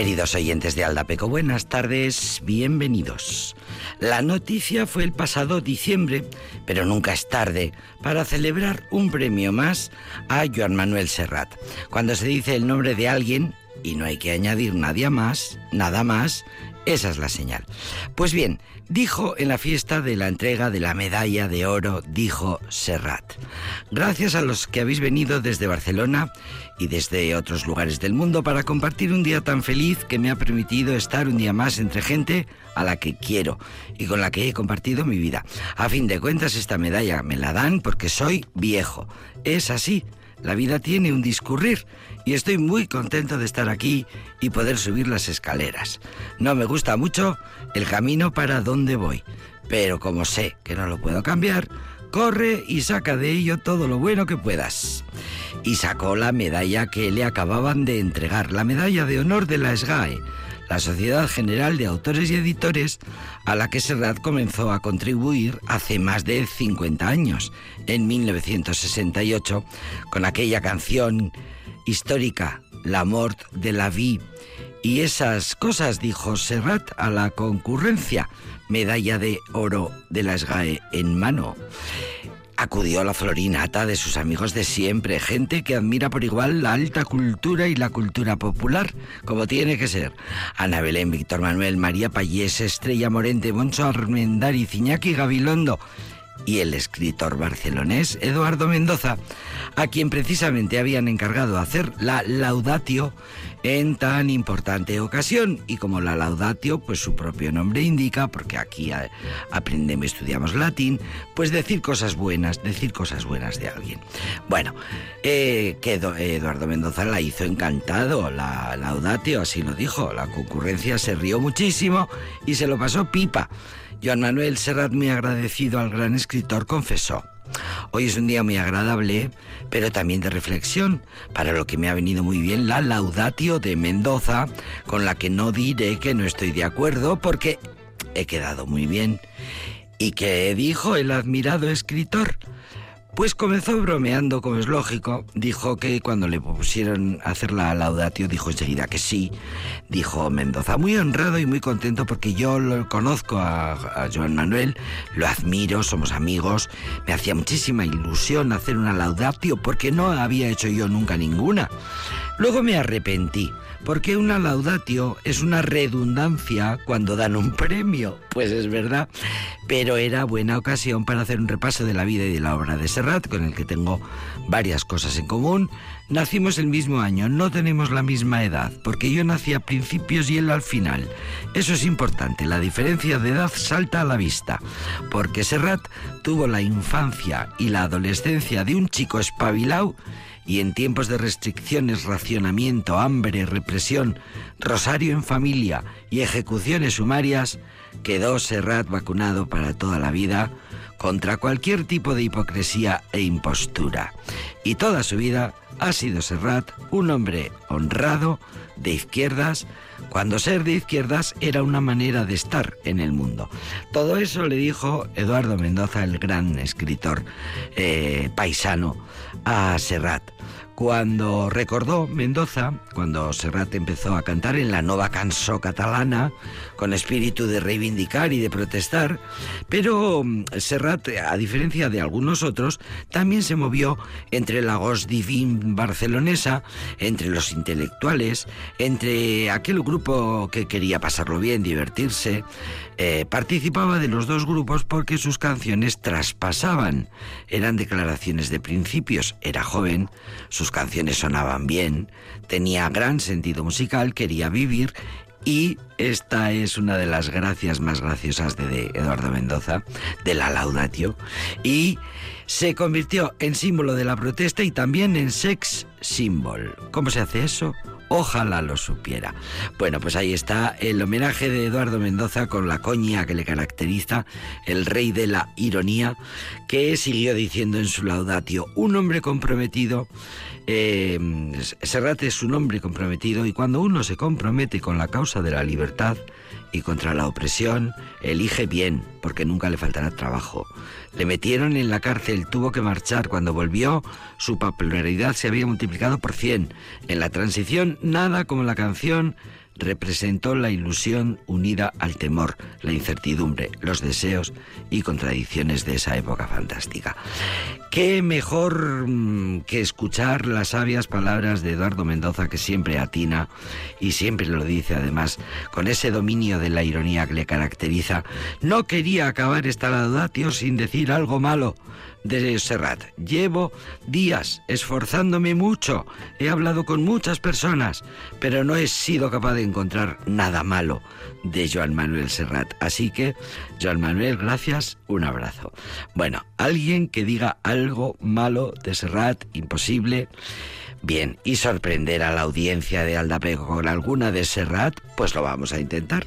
Queridos oyentes de Aldapeco, buenas tardes, bienvenidos. La noticia fue el pasado diciembre, pero nunca es tarde para celebrar un premio más a Joan Manuel Serrat. Cuando se dice el nombre de alguien, y no hay que añadir nadie más, nada más, esa es la señal. Pues bien, dijo en la fiesta de la entrega de la medalla de oro, dijo Serrat. Gracias a los que habéis venido desde Barcelona y desde otros lugares del mundo para compartir un día tan feliz que me ha permitido estar un día más entre gente a la que quiero y con la que he compartido mi vida. A fin de cuentas, esta medalla me la dan porque soy viejo. Es así. La vida tiene un discurrir y estoy muy contento de estar aquí y poder subir las escaleras. No me gusta mucho el camino para donde voy, pero como sé que no lo puedo cambiar, corre y saca de ello todo lo bueno que puedas. Y sacó la medalla que le acababan de entregar, la medalla de honor de la SGAE, la Sociedad General de Autores y Editores, a la que Serrat comenzó a contribuir hace más de 50 años, en 1968, con aquella canción histórica, La mort de la vie. Y esas cosas dijo Serrat a la concurrencia, medalla de oro de la SGAE en mano acudió a la florinata de sus amigos de siempre, gente que admira por igual la alta cultura y la cultura popular, como tiene que ser. Ana Belén, Víctor Manuel, María Payés, Estrella Morente, Moncho Armendariz, Iñaki Gabilondo y el escritor barcelonés Eduardo Mendoza, a quien precisamente habían encargado hacer la laudatio en tan importante ocasión. Y como la laudatio, pues su propio nombre indica, porque aquí aprendemos, estudiamos latín, pues decir cosas buenas, decir cosas buenas de alguien. Bueno, eh, que Eduardo Mendoza la hizo encantado, la laudatio, así lo dijo. La concurrencia se rió muchísimo y se lo pasó pipa. Joan Manuel Serrat, muy agradecido al gran escritor, confesó. Hoy es un día muy agradable, pero también de reflexión, para lo que me ha venido muy bien la laudatio de Mendoza, con la que no diré que no estoy de acuerdo, porque he quedado muy bien. ¿Y que dijo el admirado escritor? Pues comenzó bromeando, como es lógico. Dijo que cuando le pusieron a hacer la laudatio, dijo enseguida que sí. Dijo Mendoza, muy honrado y muy contento porque yo lo conozco a, a Joan Manuel, lo admiro, somos amigos. Me hacía muchísima ilusión hacer una laudatio porque no había hecho yo nunca ninguna. Luego me arrepentí porque una laudatio es una redundancia cuando dan un premio. Pues es verdad, pero era buena ocasión para hacer un repaso de la vida y de la obra de Serrat, con el que tengo varias cosas en común. Nacimos el mismo año, no tenemos la misma edad, porque yo nací a principios y él al final. Eso es importante, la diferencia de edad salta a la vista, porque Serrat tuvo la infancia y la adolescencia de un chico espabilado y en tiempos de restricciones, racionamiento, hambre, represión, rosario en familia y ejecuciones sumarias, quedó Serrat vacunado para toda la vida contra cualquier tipo de hipocresía e impostura. Y toda su vida ha sido Serrat un hombre honrado, de izquierdas, cuando ser de izquierdas era una manera de estar en el mundo. Todo eso le dijo Eduardo Mendoza, el gran escritor eh, paisano, a Serrat cuando recordó Mendoza, cuando Serrat empezó a cantar en la nova cançó catalana, con espíritu de reivindicar y de protestar, pero mm, Serrat, a diferencia de algunos otros, también se movió entre la Gos Divin barcelonesa, entre los intelectuales, entre aquel grupo que quería pasarlo bien, divertirse, eh, participaba de los dos grupos porque sus canciones traspasaban, eran declaraciones de principios, era joven, sus canciones sonaban bien, tenía gran sentido musical, quería vivir y esta es una de las gracias más graciosas de, Eduardo Mendoza, de la Laudatio, y se convirtió en símbolo de la protesta y también en sex symbol. ¿Cómo se hace eso? Ojalá lo supiera. Bueno, pues ahí está el homenaje de Eduardo Mendoza con la coña que le caracteriza, el rey de la ironía, que siguió diciendo en su laudatio, un hombre comprometido, eh, Serrat es un hombre comprometido y cuando uno se compromete con la causa de la libertad, y contra la opresión, elige bien, porque nunca le faltará trabajo. Le metieron en la cárcel, tuvo que marchar. Cuando volvió, su popularidad se había multiplicado por cien. En la transición, nada como la canción representó la ilusión unida al temor, la incertidumbre, los deseos y contradicciones de esa época fantástica. ¿Qué mejor mm, que escuchar las sabias palabras de Eduardo Mendoza que siempre atina y siempre lo dice además con ese dominio de la ironía que le caracteriza? No quería acabar esta laudatio sin decir algo malo de Serrat. Llevo días esforzándome mucho, he hablado con muchas personas, pero no he sido capaz de encontrar nada malo de Joan Manuel Serrat. Así que, Joan Manuel, gracias, un abrazo. Bueno, alguien que diga algo malo de Serrat, imposible. Bien, y sorprender a la audiencia de Aldapego con alguna de Serrat, pues lo vamos a intentar.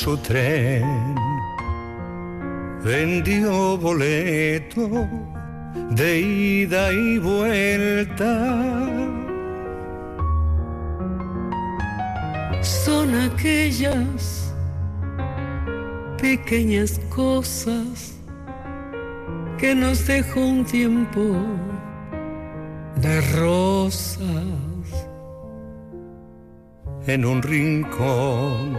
Su tren vendió boleto de ida y vuelta. Son aquellas pequeñas cosas que nos dejó un tiempo de rosas en un rincón,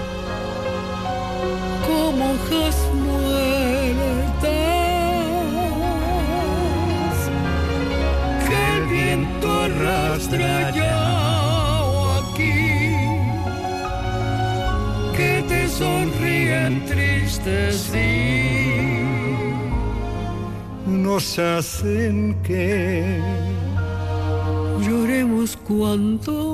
hojas muertas. Que el viento arrastra o aquí. Que te sonríen tristes nos hacen que lloremos cuando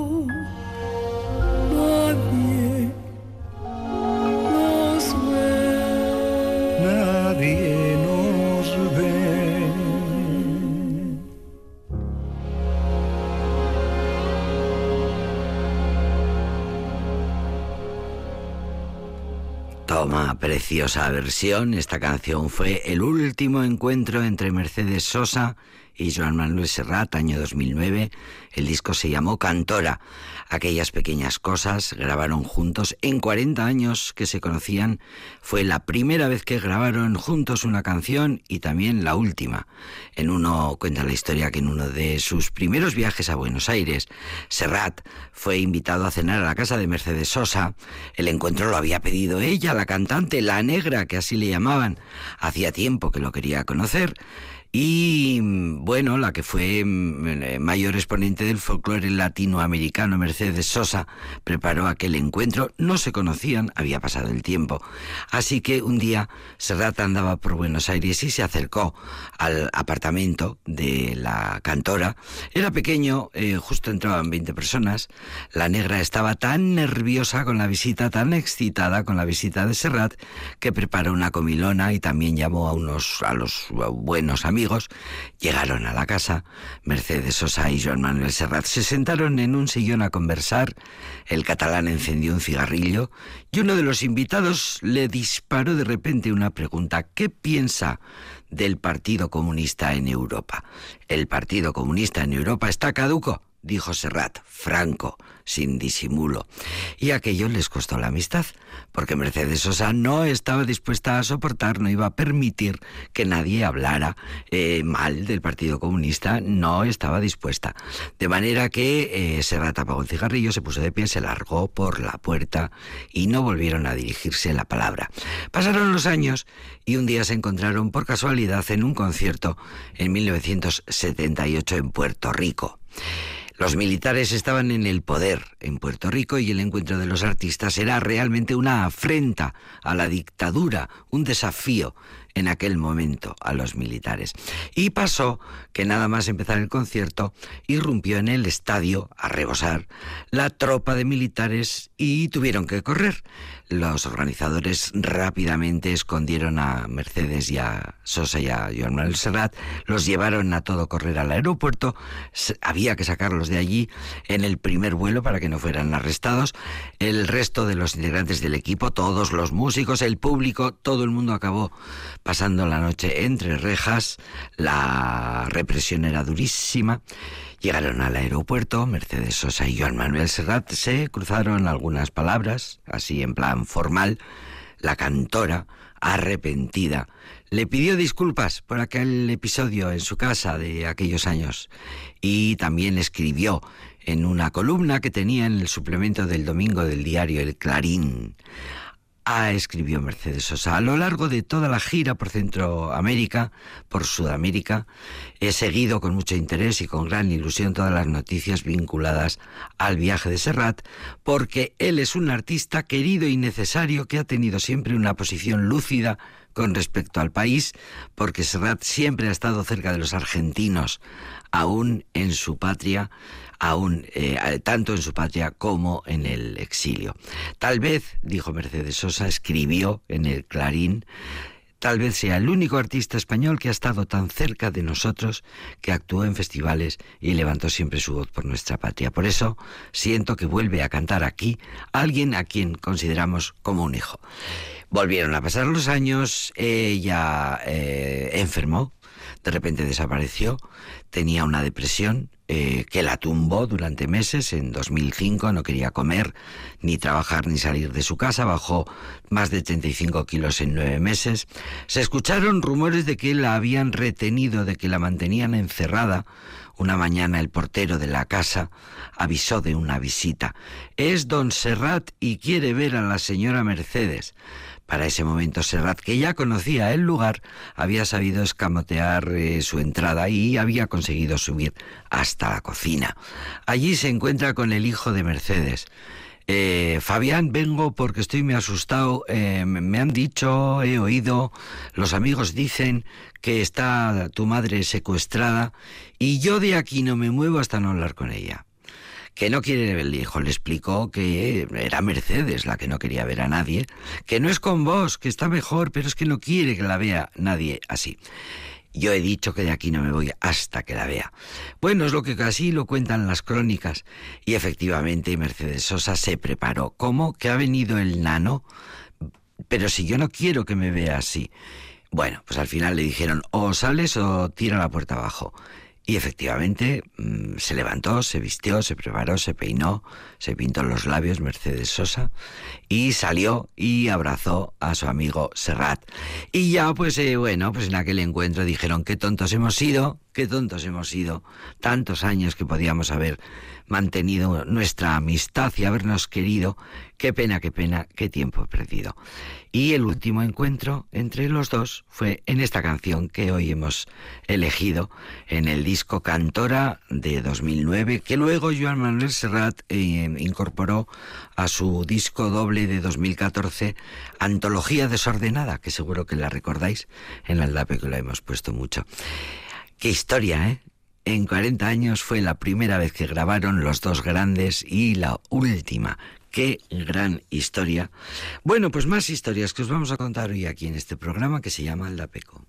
versión. Esta canción fue el último encuentro entre Mercedes Sosa y Joan Manuel Serrat, año 2009. El disco se llamó Cantora. Aquellas pequeñas cosas grabaron juntos en 40 años que se conocían. Fue la primera vez que grabaron juntos una canción y también la última. En uno cuenta la historia que en uno de sus primeros viajes a Buenos Aires, Serrat fue invitado a cenar a la casa de Mercedes Sosa. El encuentro lo había pedido ella, la cantante, la negra, que así le llamaban. Hacía tiempo que lo quería conocer. Y bueno, la que fue mm, eh, mayor exponente del folclore latinoamericano, Mercedes Sosa, preparó aquel encuentro. No se conocían, había pasado el tiempo. Así que un día Serrat andaba por Buenos Aires y se acercó al apartamento de la cantora. Era pequeño, eh, justo entraban 20 personas. La negra estaba tan nerviosa con la visita, tan excitada con la visita de Serrat, que preparó una comilona y también llamó a unos a los buenos amigos amigos llegaron a la casa. Mercedes Sosa y Joan Manuel Serrat se sentaron en un sillón a conversar. El catalán encendió un cigarrillo y uno de los invitados le disparó de repente una pregunta. ¿Qué piensa del Partido Comunista en Europa? El Partido Comunista en Europa está caduco dijo Serrat, franco, sin disimulo. Y aquello les costó la amistad, porque Mercedes Sosa no estaba dispuesta a soportar, no iba a permitir que nadie hablara eh, mal del Partido Comunista, no estaba dispuesta. De manera que eh, Serrat apagó el cigarrillo, se puso de pie, se largó por la puerta y no volvieron a dirigirse la palabra. Pasaron los años y un día se encontraron por casualidad en un concierto en 1978 en Puerto Rico. Los militares estaban en el poder en Puerto Rico y el encuentro de los artistas era realmente una afrenta a la dictadura, un desafío en aquel momento a los militares. Y pasó que nada más empezar el concierto, irrumpió en el estadio a rebosar la tropa de militares y tuvieron que correr. Los organizadores rápidamente escondieron a Mercedes y a Sosa y a Joan Manuel Serrat, los llevaron a todo correr al aeropuerto, había que sacarlos de allí en el primer vuelo para que no fueran arrestados. El resto de los integrantes del equipo, todos los músicos, el público, todo el mundo acabó pasando la noche entre rejas, la represión era durísima. Llegaron al aeropuerto, Mercedes Sosa y Joan Manuel Serrat se cruzaron algunas palabras, así en plan formal. La cantora, arrepentida, le pidió disculpas por aquel episodio en su casa de aquellos años y también escribió en una columna que tenía en el suplemento del domingo del diario El Clarín. Ah, escribió Mercedes Sosa. A lo largo de toda la gira por Centroamérica, por Sudamérica, he seguido con mucho interés y con gran ilusión todas las noticias vinculadas al viaje de Serrat, porque él es un artista querido y necesario que ha tenido siempre una posición lúcida con respecto al país, porque Serrat siempre ha estado cerca de los argentinos, aún en su patria, aún eh, tanto en su patria como en el exilio. Tal vez, dijo Mercedes Sosa, escribió en el Clarín, tal vez sea el único artista español que ha estado tan cerca de nosotros, que actuó en festivales y levantó siempre su voz por nuestra patria. Por eso siento que vuelve a cantar aquí alguien a quien consideramos como un hijo. Volvieron a pasar los años, ella eh, enfermó, de repente desapareció, tenía una depresión eh, que la tumbó durante meses, en 2005 no quería comer, ni trabajar, ni salir de su casa, bajó más de 35 kilos en nueve meses. Se escucharon rumores de que la habían retenido, de que la mantenían encerrada. Una mañana el portero de la casa avisó de una visita. Es don Serrat y quiere ver a la señora Mercedes. Para ese momento Serrat, que ya conocía el lugar, había sabido escamotear eh, su entrada y había conseguido subir hasta la cocina. Allí se encuentra con el hijo de Mercedes. Eh, Fabián, vengo porque estoy muy asustado. Eh, me han dicho, he oído, los amigos dicen que está tu madre secuestrada y yo de aquí no me muevo hasta no hablar con ella que no quiere ver el hijo. Le explicó que era Mercedes la que no quería ver a nadie, que no es con vos, que está mejor, pero es que no quiere que la vea nadie así. Yo he dicho que de aquí no me voy hasta que la vea. Bueno, es lo que casi lo cuentan las crónicas. Y efectivamente Mercedes Sosa se preparó. ¿Cómo? Que ha venido el nano. Pero si yo no quiero que me vea así. Bueno, pues al final le dijeron o sales o tira la puerta abajo. Y efectivamente mm, se levantó, se vistió, se preparó, se peinó, se pintó los labios Mercedes Sosa y salió y abrazó a su amigo Serrat. Y ya pues eh, bueno, pues en aquel encuentro dijeron qué tontos hemos sido, qué tontos hemos sido, tantos años que podíamos haber mantenido nuestra amistad y habernos querido, qué pena, qué pena, qué tiempo perdido. Y el último encuentro entre los dos fue en esta canción que hoy hemos elegido en el disco Cantora de 2009, que luego Joan Manuel Serrat eh, incorporó a su disco doble de 2014, Antología Desordenada, que seguro que la recordáis en la que la hemos puesto mucho. Qué historia, ¿eh? En 40 años fue la primera vez que grabaron los dos grandes y la última. Qué gran historia. Bueno, pues más historias que os vamos a contar hoy aquí en este programa que se llama La Peco.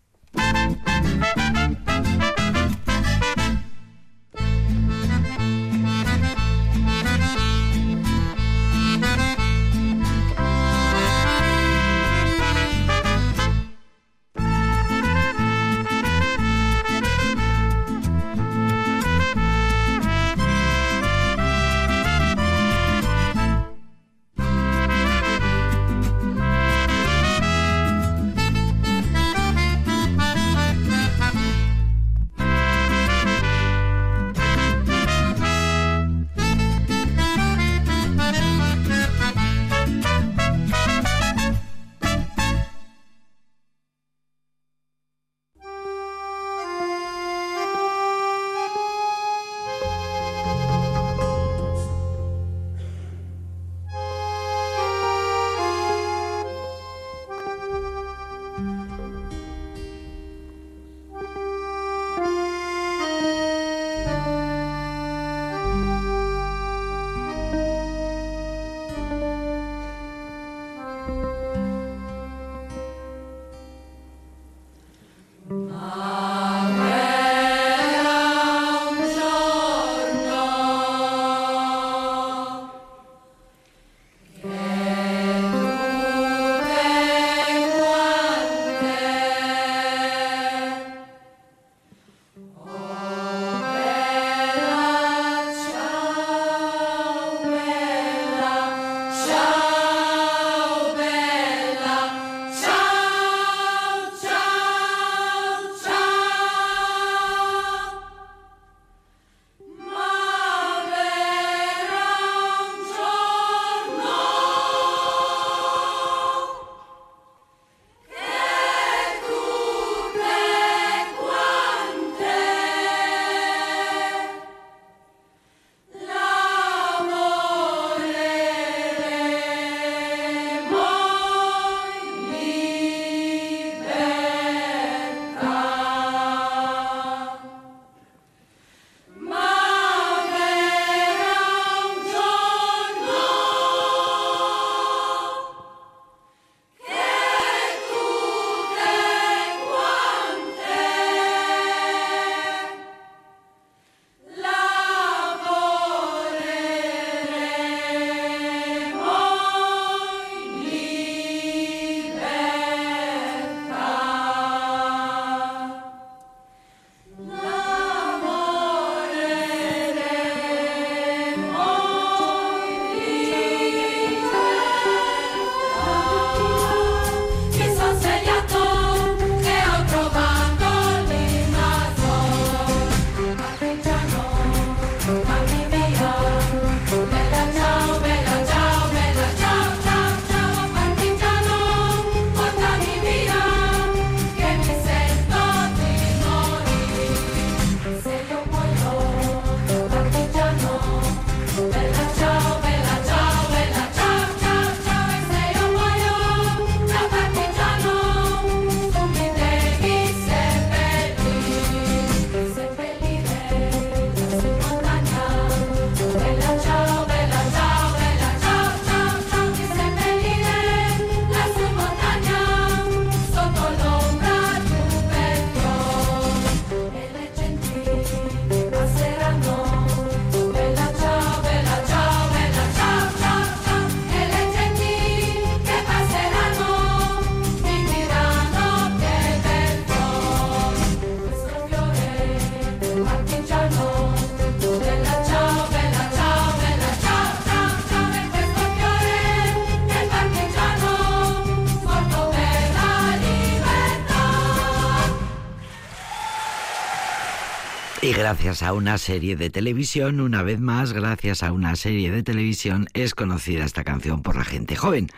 Gracias a una serie de televisión, una vez más, gracias a una serie de televisión, es conocida esta canción por la gente joven,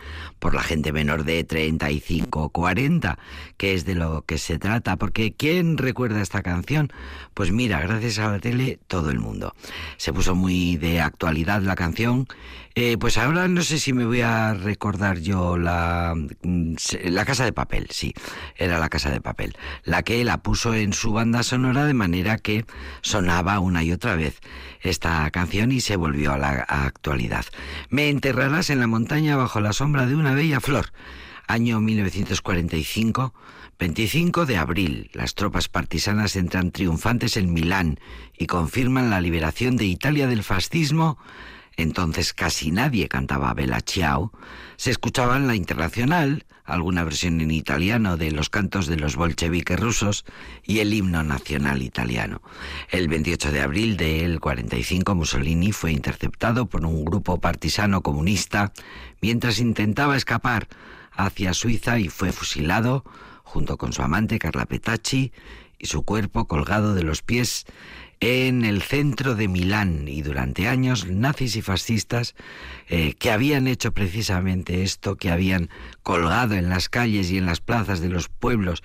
por la gente menor de 35 o 40, que es de lo que se trata. Porque ¿quién recuerda esta canción? Pues mira, gracias a la tele, todo el mundo. Se puso muy de actualidad la canción. Eh, pues ahora no sé si me voy a recordar yo la, mm, la Casa de Papel, sí, era la Casa de Papel, la que la puso en su banda sonora de manera que sonaba una y otra vez esta canción y se volvió a la actualidad. Me enterrarás en la montaña bajo la sombra de una bella flor. Año 1945, 25 de abril, las tropas partisanas entran triunfantes en Milán y confirman la liberación de Italia del fascismo entonces casi nadie cantaba Bella Ciao. Se escuchaba en la internacional, alguna versión en italiano de los cantos de los bolcheviques rusos y el himno nacional italiano. El 28 de abril del 45 Mussolini fue interceptado por un grupo partisano comunista mientras intentaba escapar hacia Suiza y fue fusilado junto con su amante Carla Petacci y su cuerpo colgado de los pies en el centro de Milán y durante años nazis y fascistas eh, que habían hecho precisamente esto, que habían colgado en las calles y en las plazas de los pueblos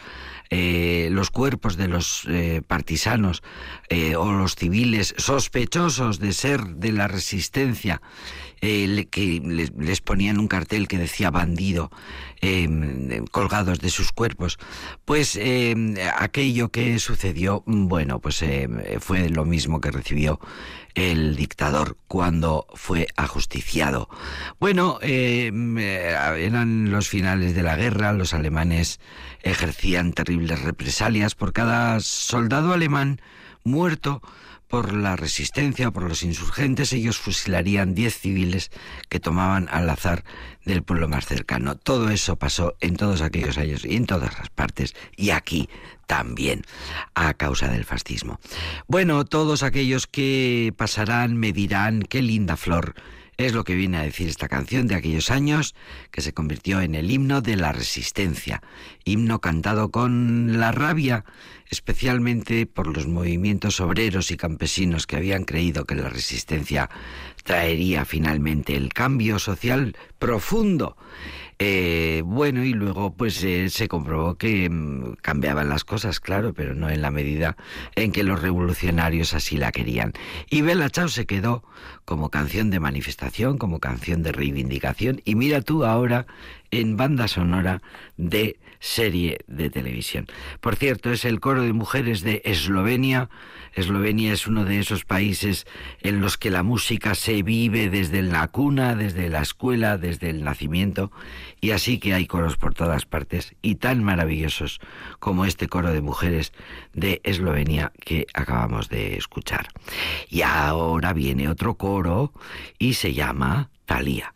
eh, los cuerpos de los eh, partisanos o los civiles sospechosos de ser de la resistencia eh, que les, ponían un cartel que decía bandido em, colgados de sus cuerpos. Pues em, aquello que sucedió, bueno, pues em, fue lo mismo que recibió el dictador cuando fue ajusticiado. Bueno, eran los finales de la guerra, los alemanes ejercían terribles represalias por cada soldado alemán muerto por la resistencia, por los insurgentes, ellos fusilarían 10 civiles que tomaban al azar del pueblo más cercano. Todo eso pasó en todos aquellos años y en todas las partes, y aquí también, a causa del fascismo. Bueno, todos aquellos que pasarán me dirán, qué linda flor es lo que viene a decir esta canción de aquellos años que se convirtió en el himno de la resistencia, himno cantado con la rabia, especialmente por los movimientos obreros y campesinos que habían creído que la resistencia traería finalmente el cambio social profundo eh, bueno, y luego pues eh, se comprobó que mm, cambiaban las cosas, claro, pero no en la medida en que los revolucionarios así la querían. Y Bella Chao se quedó como canción de manifestación, como canción de reivindicación, y mira tú ahora en banda sonora de serie de televisión. Por cierto, es el coro de mujeres de Eslovenia. Eslovenia es uno de esos países en los que la música se vive desde la cuna, desde la escuela, desde el nacimiento, y así que hay coros por todas partes y tan maravillosos como este coro de mujeres de Eslovenia que acabamos de escuchar. Y ahora viene otro coro y se llama Thalía.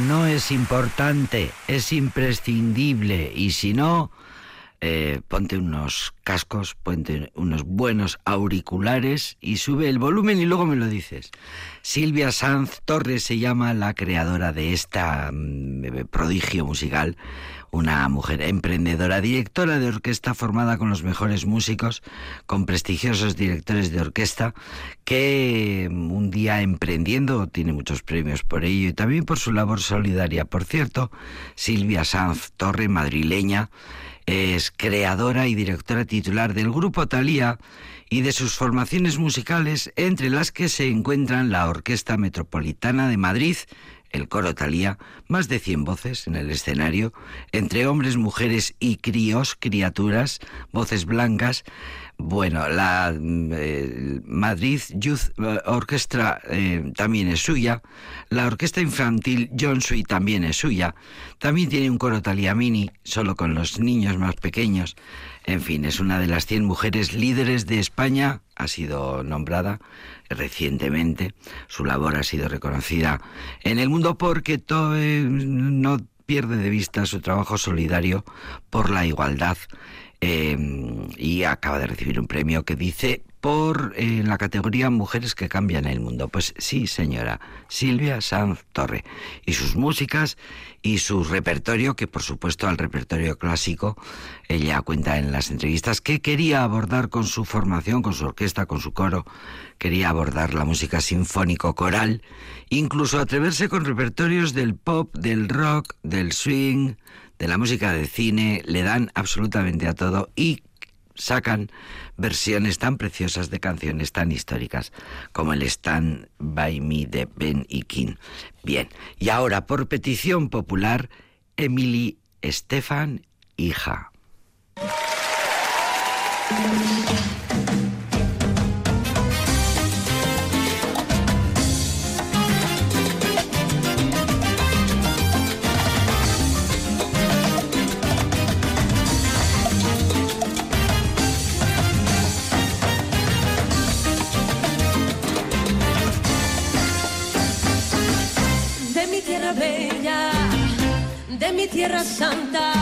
No es importante, es imprescindible y si no, eh, ponte unos cascos, ponte unos buenos auriculares y sube el volumen y luego me lo dices. Silvia Sanz Torres se llama la creadora de esta mm, prodigio musical una mujer emprendedora, directora de orquesta formada con los mejores músicos, con prestigiosos directores de orquesta, que mm, un día emprendiendo tiene muchos premios por ello y también por su labor solidaria. Por cierto, Silvia Sanz Torre, madrileña, es creadora y directora titular del grupo Talía y de sus formaciones musicales, entre las que se encuentran la Orquesta Metropolitana de Madrid, el coro Talía, más de 100 voces en el escenario, entre hombres, mujeres y críos, criaturas, voces blancas. Bueno, la eh, Madrid Youth Orchestra eh, también es suya, la orquesta infantil John Sui también es suya, también tiene un coro Talía Mini, solo con los niños más pequeños. En fin, es una de las 100 mujeres líderes de España, ha sido nombrada recientemente. Su labor ha sido reconocida en el mundo porque eh, no pierde de vista su trabajo solidario por la igualdad eh, y acaba de recibir un premio que dice por eh, la categoría Mujeres que cambian el mundo. Pues sí, señora, Silvia Sanz Torre. Y sus músicas y su repertorio, que por supuesto al repertorio clásico, ella cuenta en las entrevistas que quería abordar con su formación, con su orquesta, con su coro, quería abordar la música sinfónico coral, incluso atreverse con repertorios del pop, del rock, del swing, de la música de cine, le dan absolutamente a todo y sacan versiones tan preciosas de canciones tan históricas como el Stand by Me de Ben y King. Bien, y ahora por petición popular, Emily Estefan, hija. Santa.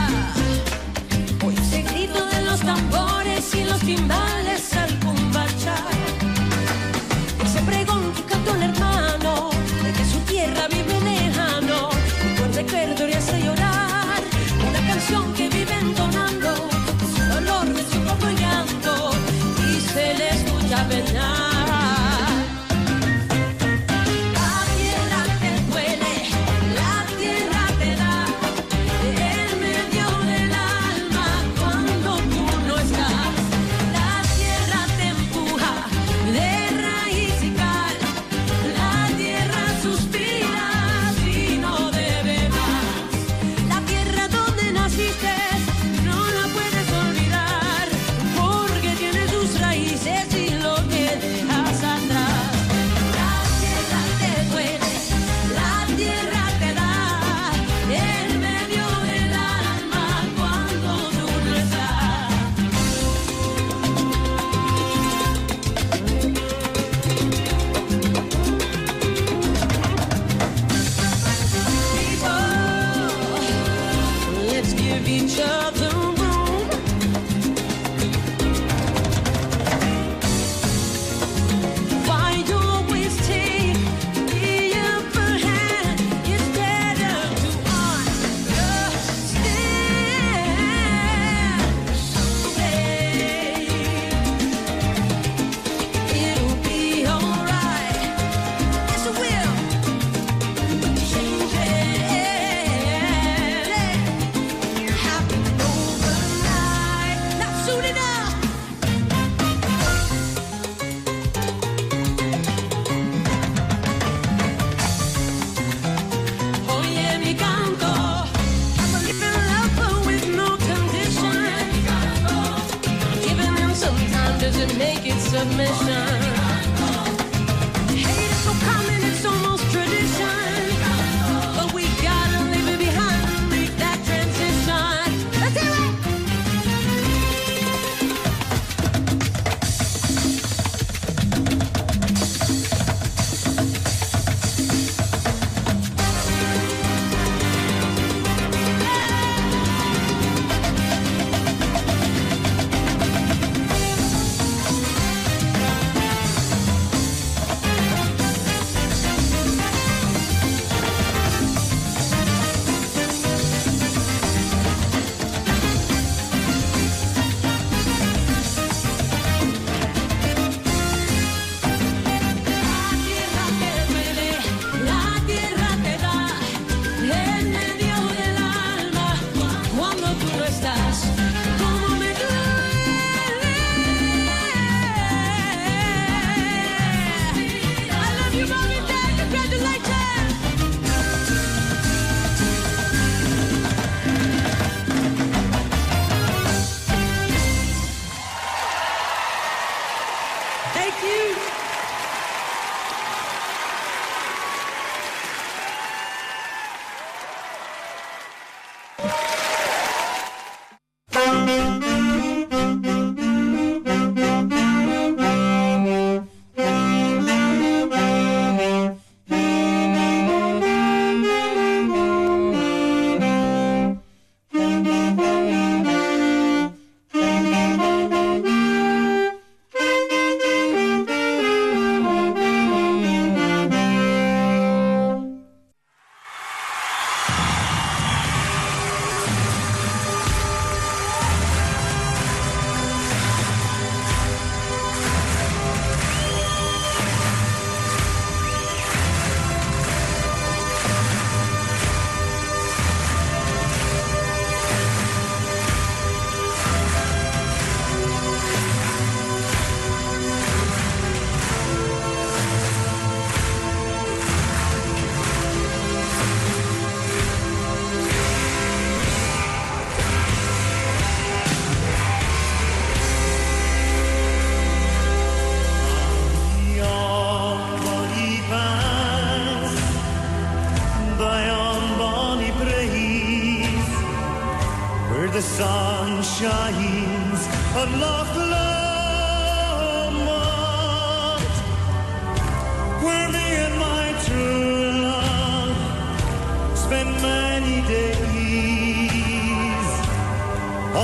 spent many days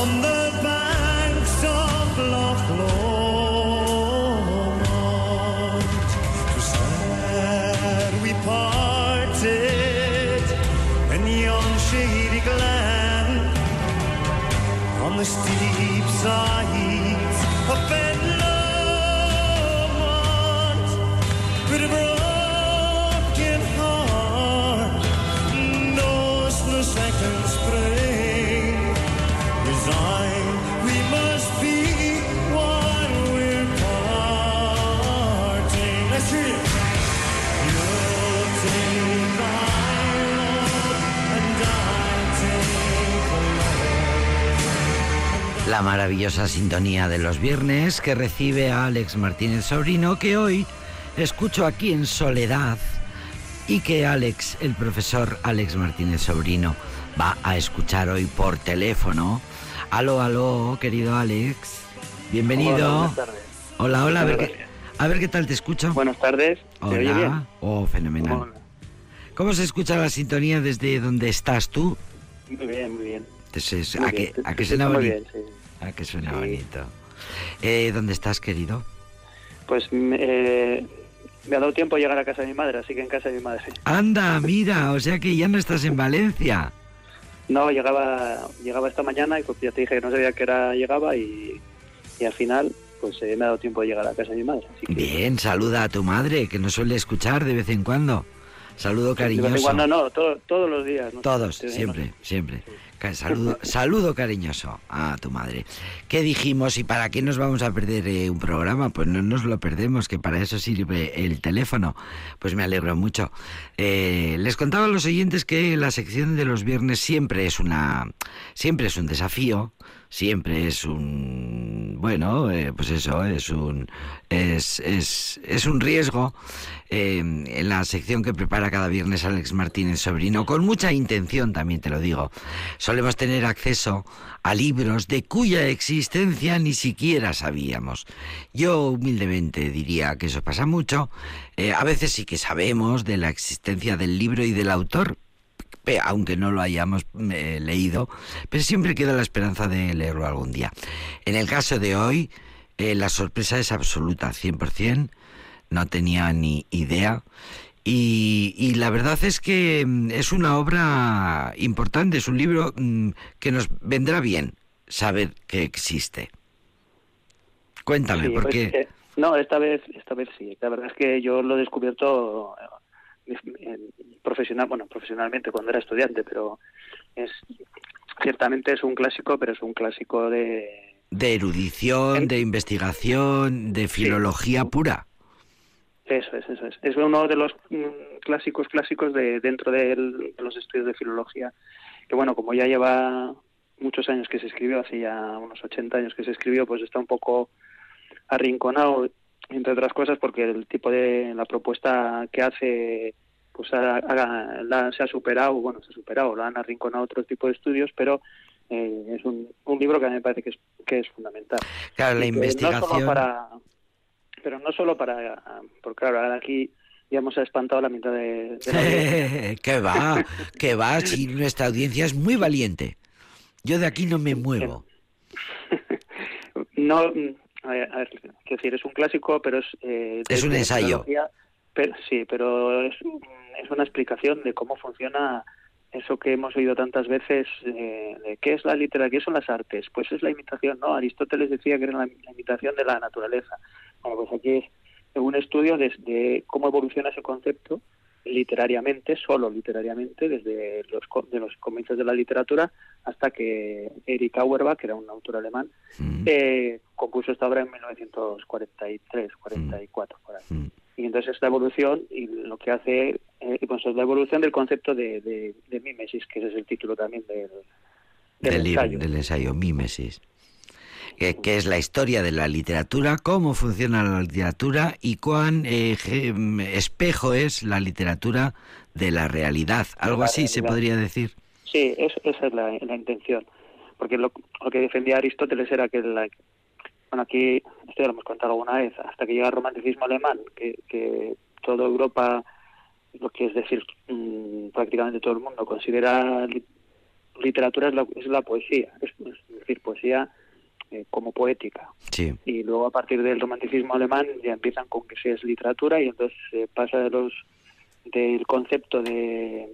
on the banks of Loch Lomond. To sad we parted in yon shady glen on the steep side. La maravillosa sintonía de los viernes que recibe a Alex Martínez Sobrino, que hoy escucho aquí en soledad y que Alex, el profesor Alex Martínez Sobrino, va a escuchar hoy por teléfono. Aló, aló, querido Alex. Bienvenido. Hola, buenas tardes. Hola, hola, a ver, qué, a ver qué tal te escucho. Buenas tardes. ¿Te Hola. oye bien? Oh, fenomenal. Hola. ¿Cómo se escucha la sintonía desde donde estás tú? Muy bien, muy bien. Entonces, Muy ¿a, bien. qué, ¿A qué suena escucho muy bonito? bien, sí. ¿A qué suena Sí. bonito? Eh, ¿Dónde estás, querido? Pues me, eh, me ha dado tiempo llegar a casa de mi madre, así que en casa de mi madre. Anda, mira, o sea que ya no estás en Valencia. No, llegaba llegaba esta mañana y pues ya te dije que no sabía qué hora llegaba y, y al final pues eh, me ha dado tiempo de llegar a casa de mi madre. Así que, Bien, saluda a tu madre, que nos suele escuchar de vez en cuando. Saludo De cariñoso. vez en cuando no, todo- todos los días. no Todos, siempre, siempre. Saludo cariñoso a tu madre. ¿Qué dijimos y para qué nos vamos a perder eh, un programa? Pues no nos lo perdemos, que para eso sirve el teléfono. Pues me alegro mucho. Eh, les contaba a los oyentes que la sección de los viernes siempre es una, siempre es un desafío, siempre es un, bueno, eh, pues eso, es un, es, es, es un riesgo eh, en la sección que prepara cada viernes Alex Martínez Sobrino, con mucha intención también te lo digo. Solemos tener acceso a libros de cuya existencia ni siquiera sabíamos. Yo humildemente diría que eso pasa mucho. Eh, a veces sí que sabemos de la existencia del libro y del autor, aunque no lo hayamos eh, leído, pero siempre queda la esperanza de leerlo algún día. En el caso de hoy, eh, la sorpresa es absoluta, 100%, no tenía ni idea. Y, y la verdad es que mm, es una obra importante, es un libro mm, que nos vendrá bien saber que existe. Cuéntame, Sí, ¿por pues, qué? eh, no, esta vez, esta vez sí. La verdad es que yo lo he descubierto profesional, bueno, profesionalmente cuando era estudiante, pero es ciertamente es un clásico, pero es un clásico de De erudición, en- de investigación, de filología pura. eso es, eso es. Es uno de los mm, clásicos clásicos de dentro del- de los estudios de filología, que bueno, como ya lleva muchos años que se escribió, hace ya unos 80 años que se escribió, pues está un poco arrinconado, entre otras cosas, porque el tipo de la propuesta que hace pues ha- ha- la- se ha superado, bueno, se ha superado, lo han arrinconado otro tipo de estudios, pero eh, es un, un libro que a mí me parece que es, que es fundamental. Claro, la Y No investigación. solo para, pero no solo para, porque claro, ahora aquí ya hemos espantado la mitad de, de la que va, que va, si nuestra audiencia es muy valiente. Yo de aquí no me muevo. no, a ver, a ver, quiero decir, es un clásico, pero es... eh, Es un ensayo. pero, sí, pero es, es una explicación de cómo funciona eso que hemos oído tantas veces, eh, de qué es la literatura, qué son las artes. Pues es la imitación, ¿no? Aristóteles decía que era la, la imitación de la naturaleza. Bueno, pues aquí es un estudio de, de cómo evoluciona ese concepto literariamente, solo literariamente, desde los, de los comienzos de la literatura hasta que Erich Auerbach, que era un autor alemán, Mm, eh, compuso esta obra en 1943, 44, por ahí. mm. Y entonces esta evolución, y lo que hace, eh, pues es la evolución del concepto de, de, de mímesis, que ese es el título también del, del del, ensayo. del ensayo Mímesis. Que, que es la historia de la literatura, cómo funciona la literatura y cuán eh, mm, espejo es la literatura de la realidad. Algo la así se podría decir. Sí, es- esa es la, la intención. Porque lo, lo que defendía Aristóteles era que la, bueno, aquí, esto ya lo hemos contado alguna vez, hasta que llega el romanticismo alemán, que, que toda Europa, lo que es decir, mm, prácticamente todo el mundo, considera literatura es la, es la poesía, es, decir, poesía eh, como poética. Y luego a partir del romanticismo alemán ya empiezan con que sea es literatura y entonces se pasa de los del concepto de,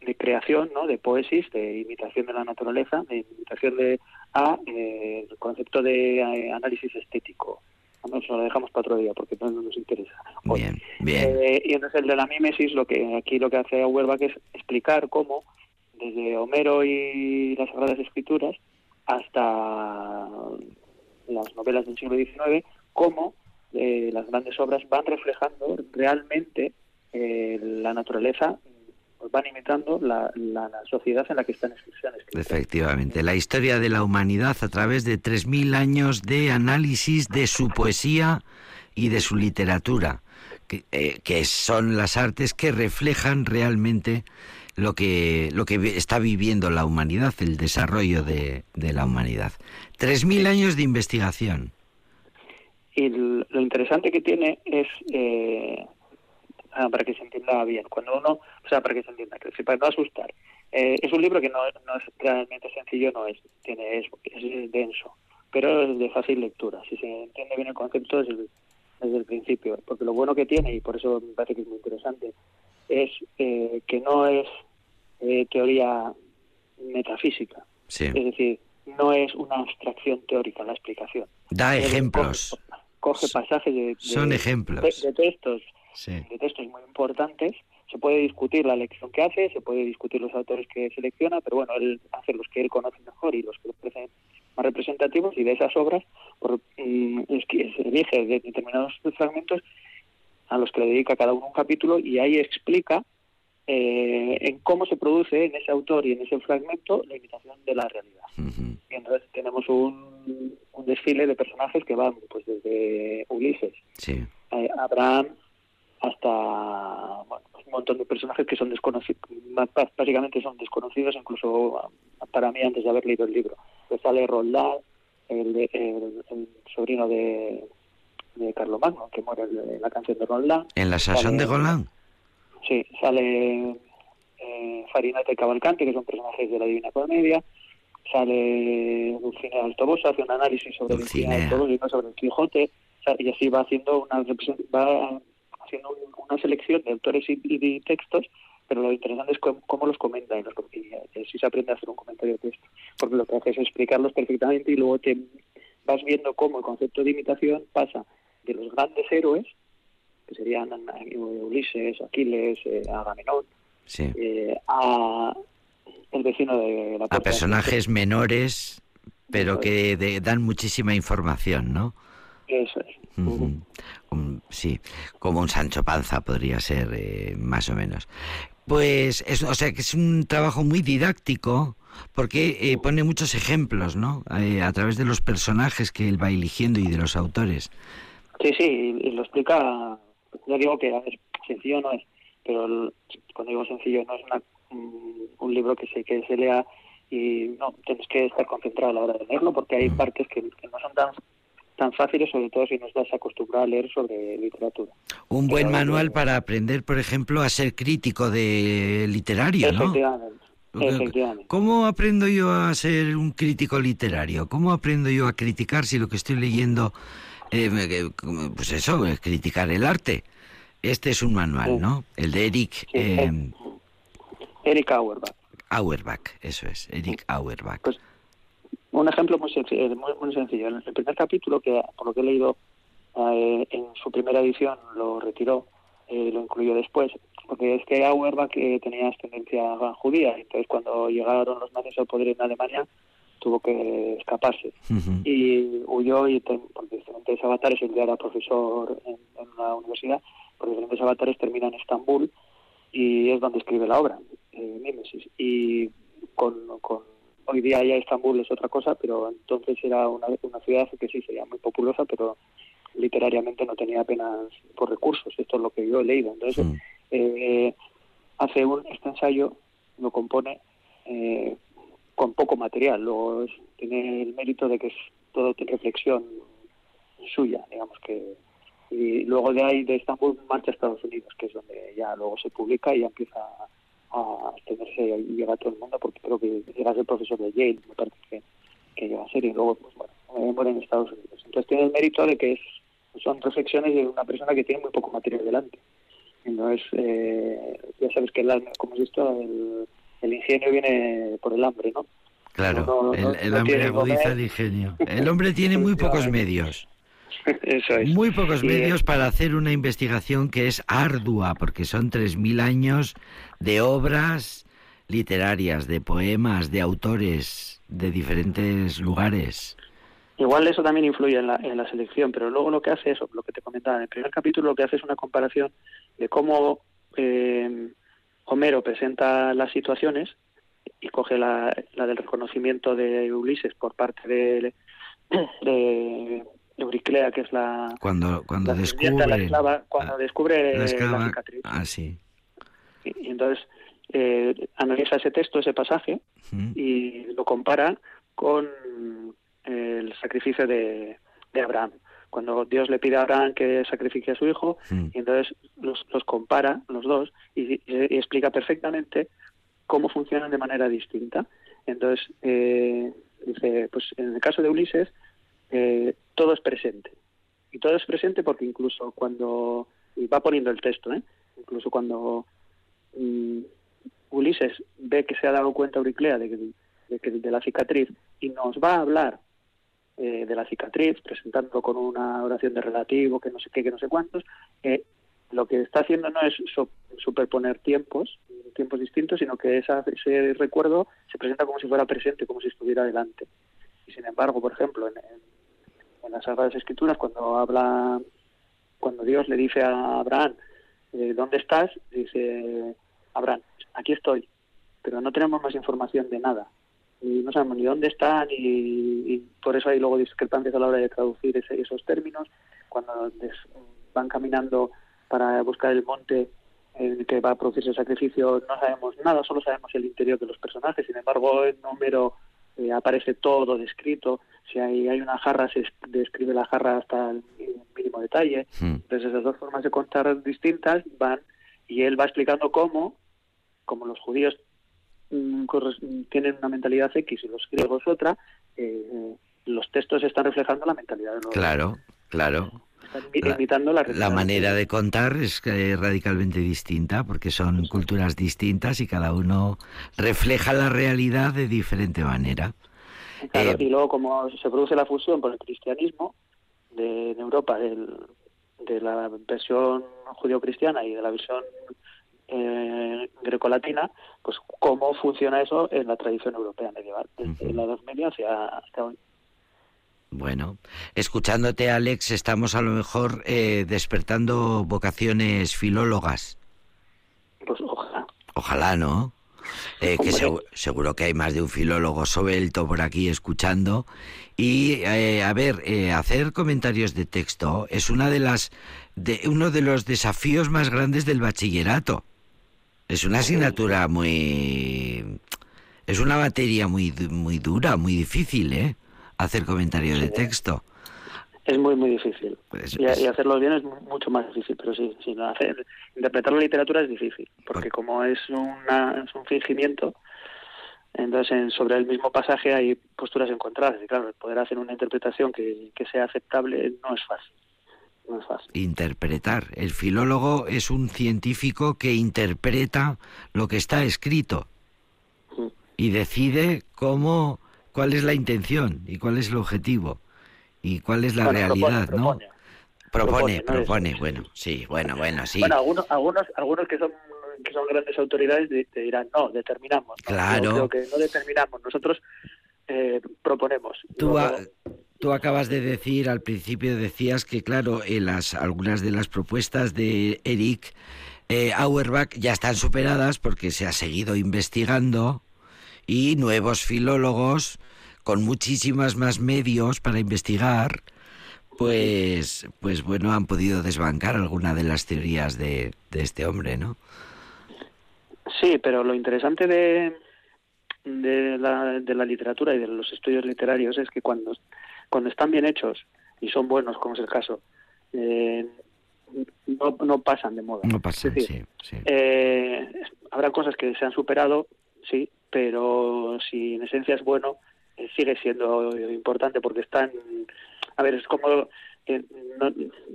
de creación, ¿no? de poesis, de imitación de la naturaleza, de imitación de a eh, el concepto de eh, análisis estético. Nos lo dejamos para otro día porque no, nos interesa. Bien, bien. y entonces el de la mímesis, lo que aquí lo que hace Auerbach es explicar cómo desde Homero y las Sagradas Escrituras hasta las novelas del siglo XIX, cómo eh, las grandes obras van reflejando realmente eh, la naturaleza, van imitando la, sociedad en la que están escritas. Efectivamente, la historia de la humanidad a través de 3.000 años de análisis de su poesía y de su literatura, que, eh, que son las artes que reflejan realmente lo que, lo que está viviendo la humanidad, el desarrollo de, de la humanidad. Tres mil años de investigación. Y lo interesante que tiene es, eh, ah, para que se entienda bien, cuando uno, o sea, para que se entienda, que para no asustar, eh, es un libro que no, no, es realmente sencillo, no es, tiene, es, es denso, pero es de fácil lectura. Si se entiende bien el concepto desde el, desde el principio, porque lo bueno que tiene, y por eso me parece que es muy interesante, es eh, que no es eh, teoría metafísica. Es decir, no es una abstracción teórica la explicación. Da ejemplos. Coge, pasajes de, Son ejemplos. De, textos, de textos muy importantes. Se puede discutir la lección que hace, se puede discutir los autores que selecciona, pero bueno, él hace los que él conoce mejor y los que le parecen más representativos y de esas obras por, mm, es que se elige de determinados fragmentos a los que le dedica cada uno un capítulo y ahí explica eh, en cómo se produce en ese autor y en ese fragmento la imitación de la realidad. Y entonces tenemos un, un, desfile de personajes que van pues desde Ulises, eh, Abraham, hasta pues, un montón de personajes que son desconocidos, básicamente son desconocidos incluso para mí antes de haber leído el libro. Pues sale Roldán, el, el, sobrino de, de Carlomagno, que muere en la canción de Roldán. ¿En la sazón de Golán? Sí, sale eh, Farinata y Cavalcante, que son personajes de la Divina Comedia. Sale Dulcinea del Toboso, hace un análisis sobre Dulcinea del Toboso y no sobre el Quijote. Y así va haciendo una, va haciendo una selección de autores y, textos pero lo interesante es cómo, los comenta y, los, y así se aprende a hacer un comentario de texto, porque lo que hace es explicarlos perfectamente y luego te vas viendo cómo el concepto de imitación pasa de los grandes héroes que serían Ulises, Aquiles, eh, Agamenón, eh, a el vecino de la A personajes menores, pero que dan muchísima información, ¿no? Eso es. sí, como un Sancho Panza podría ser, eh, más o menos. Pues, es, o sea, que es un trabajo muy didáctico, porque eh, pone muchos ejemplos, ¿no? a través de los personajes que él va eligiendo y de los autores. Sí, sí, y lo explica ya digo que sencillo no es, pero cuando digo sencillo no es un, libro que se, que se lea y no, tienes que estar concentrado a la hora de leerlo porque hay partes que, no son tan tan fáciles, sobre todo si no estás acostumbrado a leer sobre literatura. Un buen manual para aprender, por ejemplo, a ser crítico de literario, ¿no? Efectivamente. ¿Cómo aprendo yo a ser un crítico literario? ¿Cómo aprendo yo a criticar si lo que estoy leyendo eh, pues eso, criticar el arte. Este es un manual, ¿no? El de Eric... Eh, Eric Auerbach. Auerbach, eso es, Eric Auerbach. Pues un ejemplo muy sencillo, muy, sencillo. En el primer capítulo, que por lo que he leído eh, en su primera edición lo retiró, lo incluyó después, porque es que Auerbach tenía ascendencia judía, entonces cuando llegaron los nazis al poder en Alemania, tuvo que escaparse y huyó y por diferentes avatares, él ya era profesor en, una universidad, por diferentes avatares termina en Estambul y es donde escribe la obra, eh, Mimesis. Y con, hoy día ya Estambul es otra cosa, pero entonces era una, una ciudad que sí sería muy populosa, pero literariamente no tenía apenas por recursos. Esto es lo que yo he leído. Entonces eh, hace un este ensayo, lo compone eh, con poco material. Luego tiene el mérito de que es todo reflexión suya, digamos que y luego de ahí de Estambul marcha a Estados Unidos, que es donde ya luego se publica y ya empieza a extenderse y llega a todo el mundo, porque creo que llega a ser profesor de Yale, me parece que, que llega a ser, y luego, pues bueno, muere en Estados Unidos. Entonces tiene el mérito de que es, son reflexiones de una persona que tiene muy poco material delante. Entonces, eh, ya sabes que, el, como has visto, el, el ingenio viene por el hambre, ¿no? Claro, el, hambre agudiza el ingenio. El hombre tiene muy pocos medios. Eso es. Muy pocos medios para hacer una investigación que es ardua, porque son 3.000 años de obras literarias, de poemas, de autores de diferentes lugares. Igual eso también influye en la, en la selección, pero luego lo que hace es, lo que te comentaba en el primer capítulo, lo que hace es una comparación de cómo eh, Homero presenta las situaciones y coge la, la del reconocimiento de Ulises por parte de, de Euriclea, que es la cuando cuando descubre la esclava, cuando descubre la, cicatriz. Ah, sí. Y, entonces eh, analiza ese texto, ese pasaje, y lo compara con el sacrificio de, de Abraham cuando Dios le pide a Abraham que sacrifique a su hijo, y entonces los, los compara, los dos, y, explica perfectamente cómo funcionan de manera distinta. Entonces, eh, dice, pues en el caso de Ulises, eh, todo es presente. Y todo es presente porque incluso cuando, y va poniendo el texto, ¿eh? incluso cuando mm, Ulises ve que se ha dado cuenta Euriclea de, que, de la cicatriz y nos va a hablar eh, de la cicatriz, presentando con una oración de relativo, que no sé qué, que no sé cuántos, lo que está haciendo no es superponer tiempos, tiempos distintos, sino que ese recuerdo se presenta como si fuera presente, como si estuviera delante. Y sin embargo, por ejemplo, en, en, las Sagradas Escrituras, cuando habla, cuando Dios le dice a Abraham, eh, ¿dónde estás? Dice Abraham, aquí estoy, pero no tenemos más información de nada y no sabemos ni dónde están y, por eso hay luego discrepancias a la hora de traducir esos términos. Cuando van caminando para buscar el monte en el que va a producirse el sacrificio, no sabemos nada, solo sabemos el interior de los personajes. Sin embargo, en número eh, aparece todo descrito. Si hay, hay una jarra, se describe la jarra hasta el mínimo detalle. Hmm. Entonces, esas dos formas de contar distintas van y él va explicando cómo, como los judíos tienen una mentalidad X y los griegos otra, eh, los textos están reflejando la mentalidad de los Claro, claro. Están imitando la, la, manera de contar es radicalmente distinta porque son culturas distintas y cada uno refleja la realidad de diferente manera. Eh, y luego como se produce la fusión por el cristianismo de, en Europa de la versión judío-cristiana y de la visión eh, grecolatina, pues cómo funciona eso en la tradición europea medieval, desde la Edad Media hacia, hoy. Bueno, escuchándote, Alex, estamos a lo mejor eh, despertando vocaciones filólogas. Pues ojalá. Ojalá, ¿no? Eh, que seguro que hay más de un filólogo suelto por aquí escuchando. Y, eh, a ver, eh, hacer comentarios de texto es una de las de uno de los desafíos más grandes del bachillerato. Es una asignatura muy... Es una materia muy, muy dura, muy difícil, ¿eh? Hacer comentario de texto. Es muy, muy difícil. Pues y, hacerlo bien es mucho más difícil, pero sí, sí hacer, interpretar la literatura es difícil, porque como es, una, es un fingimiento, entonces sobre el mismo pasaje hay posturas encontradas. Y claro, poder hacer una interpretación que, que sea aceptable no es fácil. Interpretar. El filólogo es un científico que interpreta lo que está escrito y decide cómo, cuál es la intención y cuál es el objetivo y cuál es la realidad, ¿no? Propone, propone, bueno, sí, bueno, bueno, sí. Bueno, algunos, algunos, algunos que son que son grandes autoridades te dirán, no, determinamos. Claro. creo que no determinamos, nosotros eh, proponemos. Tú, Tú acabas de decir, al principio decías que, claro, en eh, las, algunas de las propuestas de Eric eh, Auerbach ya están superadas porque se ha seguido investigando y nuevos filólogos con muchísimas más medios para investigar, pues, pues bueno, han podido desbancar alguna de las teorías de, de este hombre, ¿no? Sí, pero lo interesante de, de, la, de la literatura y de los estudios literarios es que cuando cuando están bien hechos y son buenos, como es el caso, eh, no, no pasan de moda. No pasan, decir, sí, sí. eh, habrá cosas que se han superado, sí, pero si en esencia es bueno, eh, sigue siendo importante porque están. A ver, es como. eh, no-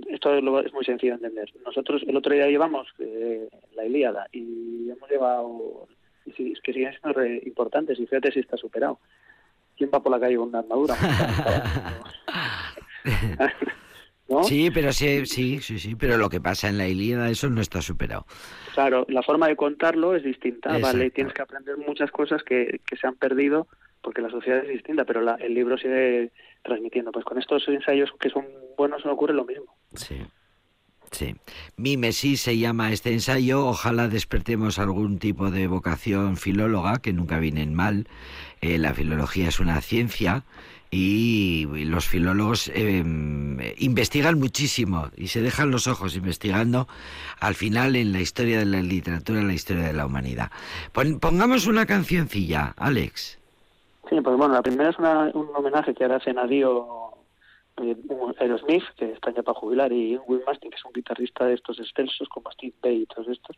esto es, lo- es muy sencillo de entender. Nosotros el otro día llevamos eh, la Ilíada y hemos llevado. y sí, es que siguen siendo re- importantes y fíjate si está superado. ¿Quién va por la calle con una armadura? ¿No? Sí, pero sí, sí, sí, sí, pero lo que pasa en la Ilíada, eso no está superado. Claro, la forma de contarlo es distinta, ¿vale? Tienes que aprender muchas cosas que, que se han perdido porque la sociedad es distinta, pero la- el libro sigue transmitiendo. Pues con estos ensayos que son buenos no ocurre lo mismo. Sí. Sí. Mimesis se llama este ensayo. Ojalá despertemos algún tipo de vocación filóloga, que nunca vienen mal. Eh, la filología es una ciencia y los filólogos eh, investigan muchísimo y se dejan los ojos investigando al final en la historia de la literatura, en la historia de la humanidad. Pon- pongamos una cancioncilla, Alex. Sí, pues bueno, la primera es un homenaje que ahora hacen Aerosmith, que está ya para jubilar, y Will Mastin, que es un guitarrista de estos excelsos, como Steve Bay y todos estos,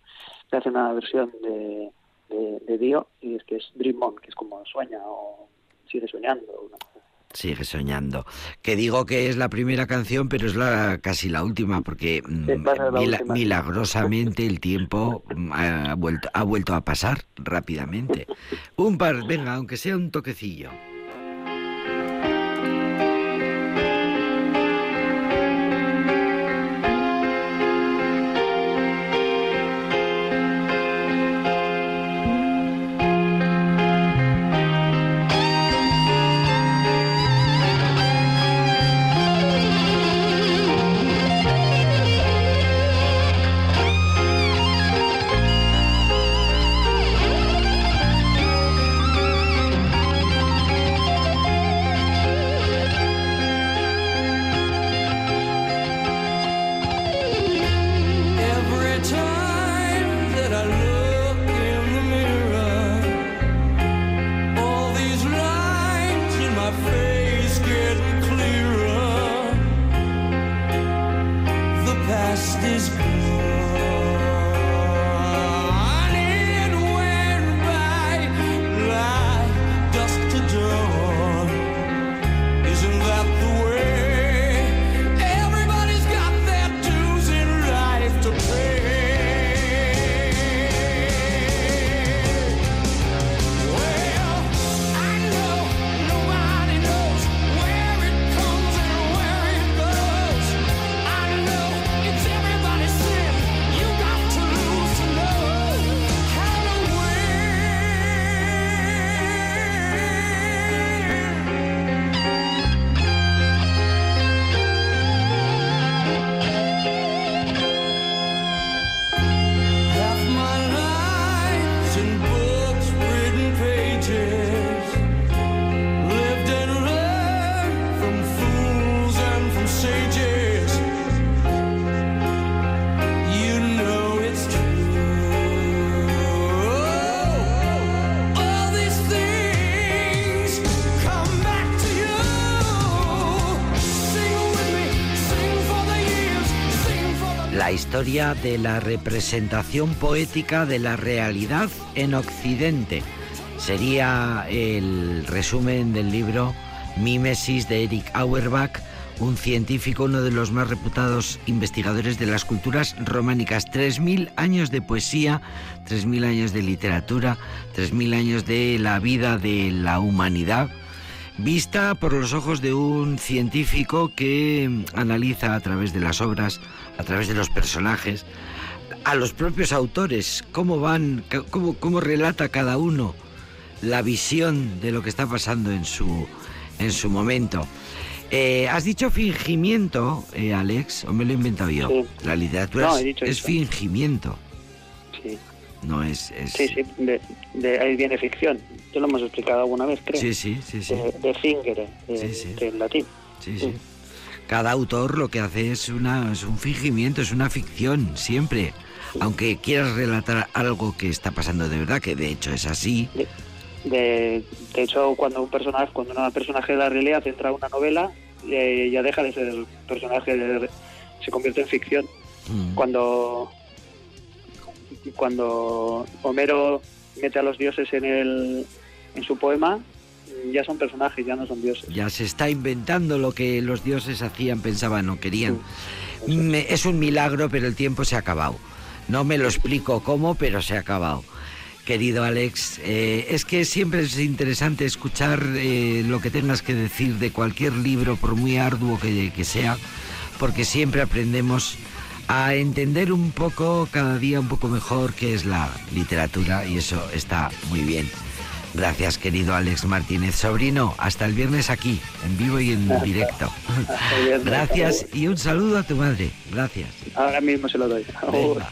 que hace una versión de, de, de Dio, y es que es Dream On, que es como sueña o sigue soñando. Una cosa. Sigue soñando. Que digo que es la primera canción, pero es la casi la última, porque mm, Sí, la mila- última. milagrosamente el tiempo mm, ha vuelto, ha vuelto a pasar rápidamente. Un par, venga, aunque sea un toquecillo. Face de la representación poética de la realidad en Occidente. Sería el resumen del libro Mimesis de Eric Auerbach, un científico, uno de los más reputados investigadores de las culturas románicas. 3.000 años de poesía, 3.000 años de literatura, 3.000 años de la vida de la humanidad vista por los ojos de un científico que analiza a través de las obras, a través de los personajes, a los propios autores, cómo van, cómo, cómo relata cada uno la visión de lo que está pasando en su, en su momento. Eh, ¿Has dicho fingimiento, eh, Alex? ¿O me lo he inventado yo? Sí. La literatura No, es, fingimiento, Sí, no es... es- sí, sí de, de ahí viene ficción. Lo hemos explicado alguna vez, creo. sí, sí, sí, sí. De, de fingere, de, Sí, sí. de latín. Sí, sí. Cada autor lo que hace es, una, es un fingimiento, es una ficción, siempre. Aunque quieras relatar algo que está pasando de verdad, que de hecho es así. De, de, de hecho, cuando un personaje, cuando una personaje de la realidad entra a una novela, eh, ya deja de ser personaje, de- se convierte en ficción. Mm. Cuando, cuando Homero mete a los dioses en, el, en su poema, ya son personajes, ya no son dioses. Ya se está inventando lo que los dioses hacían, pensaban o querían. Sí. Me- es un milagro, pero el tiempo se ha acabado. No me lo explico cómo, pero se ha acabado. Querido Alex, eh, es que siempre es interesante escuchar eh, lo que tengas que decir de cualquier libro, por muy arduo que, que sea, porque siempre aprendemos a entender un poco, cada día un poco mejor, qué es la literatura y eso está muy bien. Gracias, querido Alex Martínez. Sobrino, hasta el viernes aquí, en vivo y en directo. Hasta. Gracias y un saludo a tu madre. Gracias. Ahora mismo se lo doy. Venga.